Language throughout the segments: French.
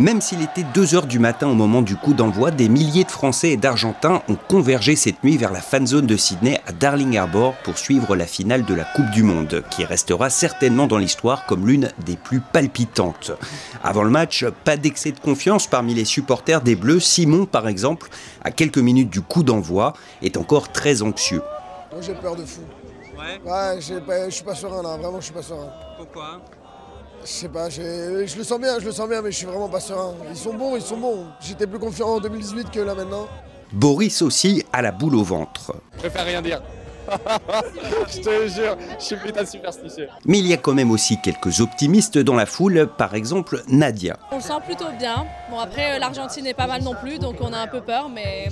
Même s'il était 2 heures du matin au moment du coup d'envoi, des milliers de Français et d'Argentins ont convergé cette nuit vers la fan zone de Sydney à Darling Harbour pour suivre la finale de la Coupe du Monde, qui restera certainement dans l'histoire comme l'une des plus palpitantes. Avant le match, pas d'excès de confiance parmi les supporters des Bleus. Simon, par exemple, à quelques minutes du coup d'envoi, est encore très anxieux. Moi j'ai peur de fou. Ouais Ouais, je suis pas serein là, vraiment je suis pas serein. Pourquoi? Je sais pas, je le sens bien, je le sens bien, mais je suis vraiment pas serein. Ils sont bons, ils sont bons. J'étais plus confiant en 2018 que là maintenant. Boris aussi a la boule au ventre. Je préfère rien dire. Je te jure, je suis putain superstitieux. Mais il y a quand même aussi quelques optimistes dans la foule, par exemple Nadia. On le sent plutôt bien. Bon après l'Argentine est pas mal non plus, donc on a un peu peur, mais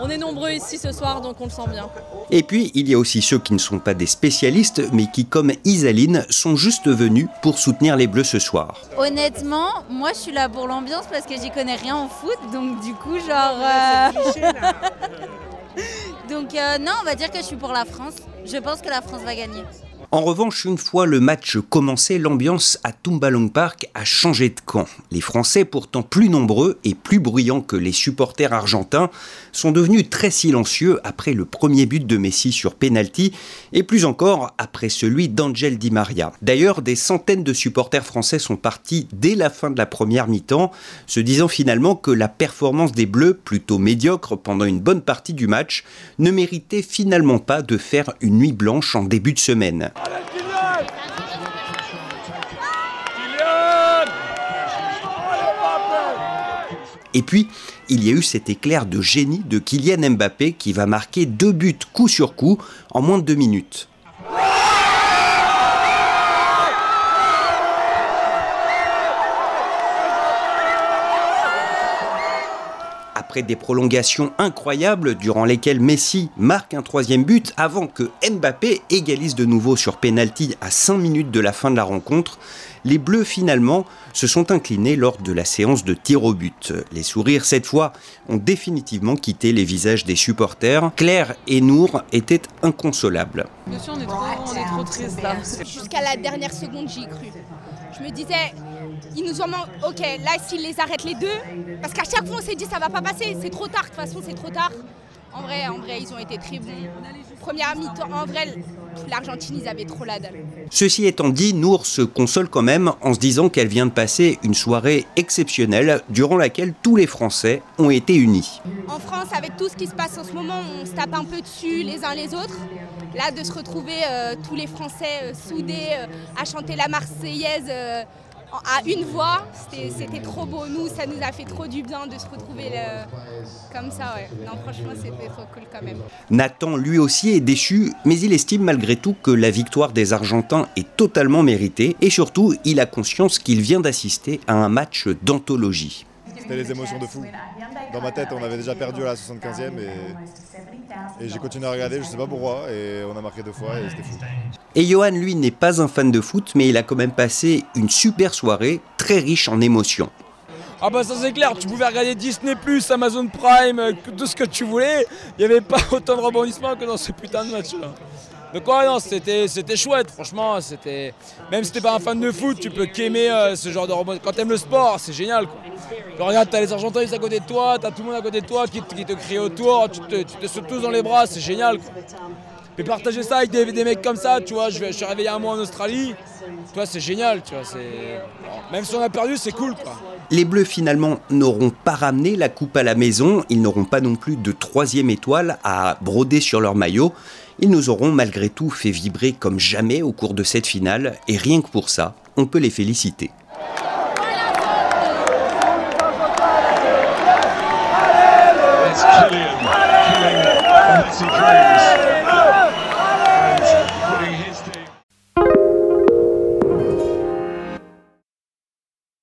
on est nombreux ici ce soir, donc on le sent bien. Et puis il y a aussi ceux qui ne sont pas des spécialistes, mais qui, comme Isaline, sont juste venus pour soutenir les Bleus ce soir. Honnêtement, moi je suis là pour l'ambiance parce que j'y connais rien en foot, donc du coup genre... euh, Donc euh, non, on va dire que je suis pour la France. Je pense que la France va gagner. En revanche, une fois le match commencé, l'ambiance à Tumbalong Park a changé de camp. Les Français, pourtant plus nombreux et plus bruyants que les supporters argentins, sont devenus très silencieux après le premier but de Messi sur penalty et plus encore après celui d'Angel Di Maria. D'ailleurs, des centaines de supporters français sont partis dès la fin de la première mi-temps, se disant finalement que la performance des Bleus, plutôt médiocre pendant une bonne partie du match, ne méritait finalement pas de faire une nuit blanche en début de semaine. Et puis, il y a eu cet éclair de génie de Kylian Mbappé qui va marquer deux buts coup sur coup en moins de deux minutes. Après des prolongations incroyables durant lesquelles Messi marque un troisième but avant que Mbappé égalise de nouveau sur penalty à 5 minutes de la fin de la rencontre, les Bleus finalement se sont inclinés lors de la séance de tir au but. Les sourires cette fois ont définitivement quitté les visages des supporters. Claire et Nour étaient inconsolables. Monsieur, on est trop, on est trop triste là. Jusqu'à la dernière seconde, j'y ai cru. Je me disais, ils nous ont manqué. Ok, là, s'ils les arrêtent les deux, parce qu'à chaque fois, on s'est dit, ça va pas passer, c'est trop tard, de toute façon, c'est trop tard. En vrai, en vrai, ils ont été très bons. Première mi-temps, en vrai, l'Argentine, ils avaient trop la dalle. Ceci étant dit, Nour se console quand même en se disant qu'elle vient de passer une soirée exceptionnelle durant laquelle tous les Français ont été unis. En France, avec tout ce qui se passe en ce moment, on se tape un peu dessus les uns les autres. Là, de se retrouver euh, tous les Français euh, soudés euh, à chanter la Marseillaise à une voix, c'était trop beau. Nous, ça nous a fait trop du bien de se retrouver euh, comme ça. Ouais. Non, franchement, c'était trop cool quand même. Nathan, lui aussi, est déçu, mais il estime malgré tout que la victoire des Argentins est totalement méritée et surtout, il a conscience qu'il vient d'assister à un match d'anthologie. C'était les émotions de fou. Dans ma tête, on avait déjà perdu à la 75e et, et j'ai continué à regarder, je sais pas pourquoi, et on a marqué deux fois et c'était fou. Et Johan, lui, n'est pas un fan de foot, mais il a quand même passé une super soirée, très riche en émotions. Ah bah ça c'est clair, tu pouvais regarder Disney+, Amazon Prime, euh, tout ce que tu voulais, il n'y avait pas autant de rebondissements que dans ce putain de match là. Donc ouais non, c'était, c'était chouette, franchement, c'était... Même si t'es pas un fan de foot, tu peux qu'aimer euh, ce genre de rebond. Quand t'aimes le sport, c'est génial quoi. Tu t'as les Argentins à côté de toi, t'as tout le monde à côté de toi qui, te- crie autour, tu te, sautes tous dans les bras, c'est génial quoi. Et partager ça avec des, mecs comme ça, tu vois, je, je suis réveillé un mois en Australie, tu vois, c'est génial, tu vois. Même si on a perdu, c'est cool quoi. Les Bleus finalement n'auront pas ramené la coupe à la maison, ils n'auront pas non plus de troisième étoile à broder sur leur maillot. Ils nous auront malgré tout fait vibrer comme jamais au cours de cette finale, et rien que pour ça, on peut les féliciter.